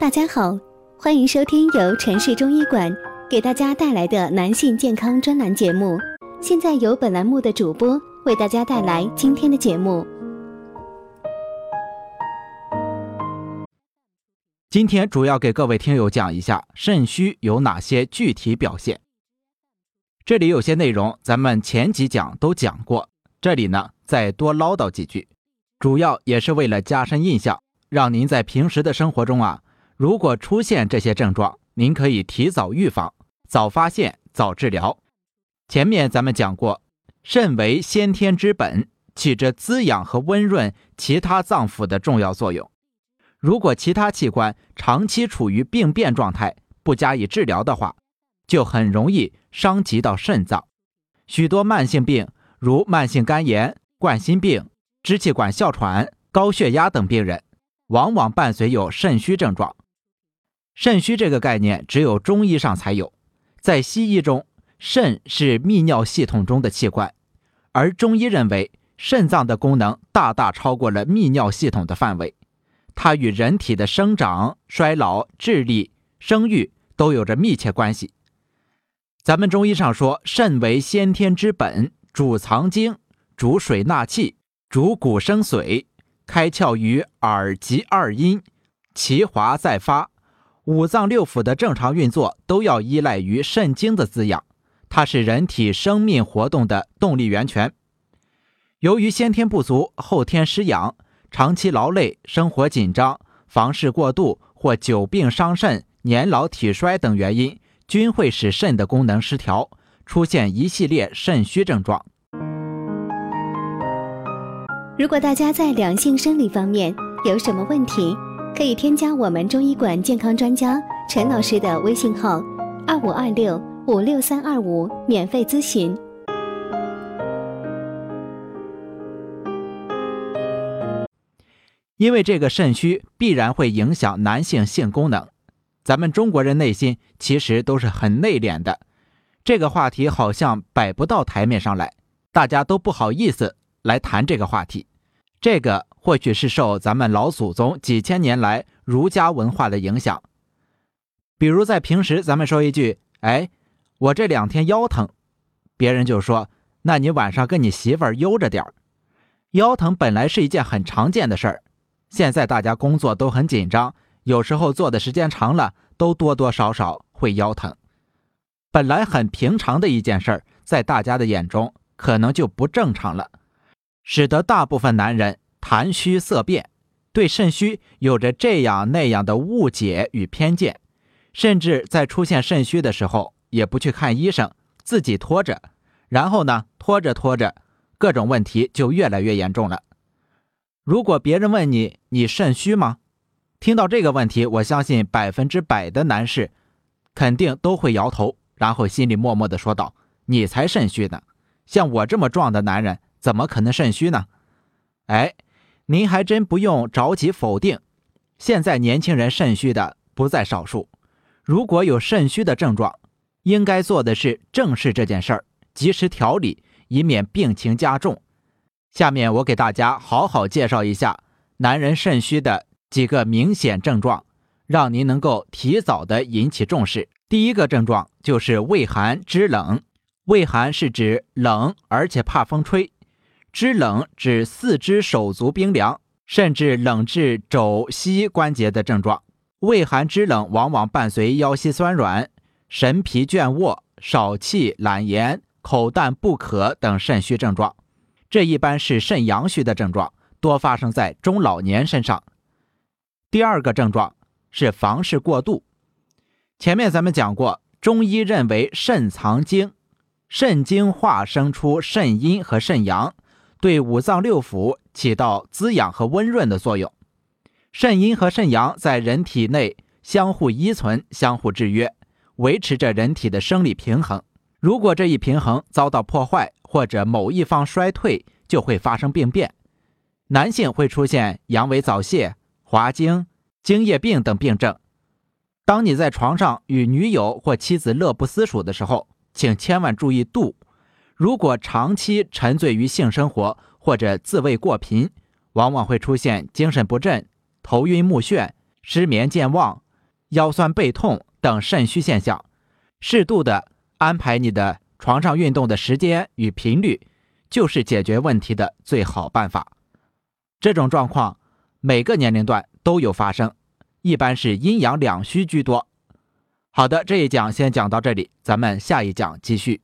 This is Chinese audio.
大家好，欢迎收听由城市中医馆给大家带来的男性健康专栏节目。现在由本栏目的主播为大家带来今天的节目。今天主要给各位听友讲一下肾虚有哪些具体表现。这里有些内容咱们前几讲都讲过，这里呢再多唠叨几句，主要也是为了加深印象，让您在平时的生活中啊，如果出现这些症状，您可以提早预防，早发现早治疗。前面咱们讲过，肾为先天之本，起着滋养和温润其他脏腑的重要作用。如果其他器官长期处于病变状态，不加以治疗的话，就很容易伤及到肾脏。许多慢性病，如慢性肝炎、冠心病、支气管哮喘、高血压等病人，往往伴随有肾虚症状。肾虚这个概念只有中医上才有，在西医中，肾是泌尿系统中的器官，而中医认为肾脏的功能大大超过了泌尿系统的范围。它与人体的生长、衰老、智力、生育都有着密切关系。咱们中医上说，肾为先天之本，主藏精，主水纳气，主骨生髓，开窍于耳及二阴，其华在发。五脏六腑的正常运作都要依赖于肾精的滋养，它是人体生命活动的动力源泉。由于先天不足，后天失养。长期劳累、生活紧张、房事过度或久病伤肾、年老体衰等原因，均会使肾的功能失调，出现一系列肾虚症状。如果大家在两性生理方面有什么问题，可以添加我们中医馆健康专家陈老师的微信号：二五二六五六三二五，免费咨询。因为这个肾虚必然会影响男性性功能，咱们中国人内心其实都是很内敛的，这个话题好像摆不到台面上来，大家都不好意思来谈这个话题。这个或许是受咱们老祖宗几千年来儒家文化的影响。比如在平时，咱们说一句：“哎，我这两天腰疼”，别人就说：“那你晚上跟你媳妇儿悠着点儿。”腰疼本来是一件很常见的事儿。现在大家工作都很紧张，有时候坐的时间长了，都多多少少会腰疼。本来很平常的一件事儿，在大家的眼中可能就不正常了，使得大部分男人谈虚色变，对肾虚有着这样那样的误解与偏见，甚至在出现肾虚的时候也不去看医生，自己拖着，然后呢，拖着拖着，各种问题就越来越严重了。如果别人问你你肾虚吗？听到这个问题，我相信百分之百的男士肯定都会摇头，然后心里默默的说道：“你才肾虚呢！像我这么壮的男人，怎么可能肾虚呢？”哎，您还真不用着急否定，现在年轻人肾虚的不在少数。如果有肾虚的症状，应该做的是正视这件事儿，及时调理，以免病情加重。下面我给大家好好介绍一下男人肾虚的几个明显症状，让您能够提早的引起重视。第一个症状就是畏寒肢冷，畏寒是指冷而且怕风吹，肢冷指四肢手足冰凉，甚至冷至肘膝关节的症状。畏寒肢冷往往伴随腰膝酸软、神疲倦卧、少气懒言、口淡不渴等肾虚症状。这一般是肾阳虚的症状，多发生在中老年身上。第二个症状是房事过度。前面咱们讲过，中医认为肾藏精，肾精化生出肾阴和肾阳，对五脏六腑起到滋养和温润的作用。肾阴和肾阳在人体内相互依存、相互制约，维持着人体的生理平衡。如果这一平衡遭到破坏，或者某一方衰退，就会发生病变。男性会出现阳痿早泄、滑精、精液病等病症。当你在床上与女友或妻子乐不思蜀的时候，请千万注意度。如果长期沉醉于性生活或者自慰过频，往往会出现精神不振、头晕目眩、失眠健忘、腰酸背痛等肾虚现象，适度的安排你的床上运动的时间与频率，就是解决问题的最好办法。这种状况每个年龄段都有发生，一般是阴阳两虚居多。好的，这一讲先讲到这里，咱们下一讲继续。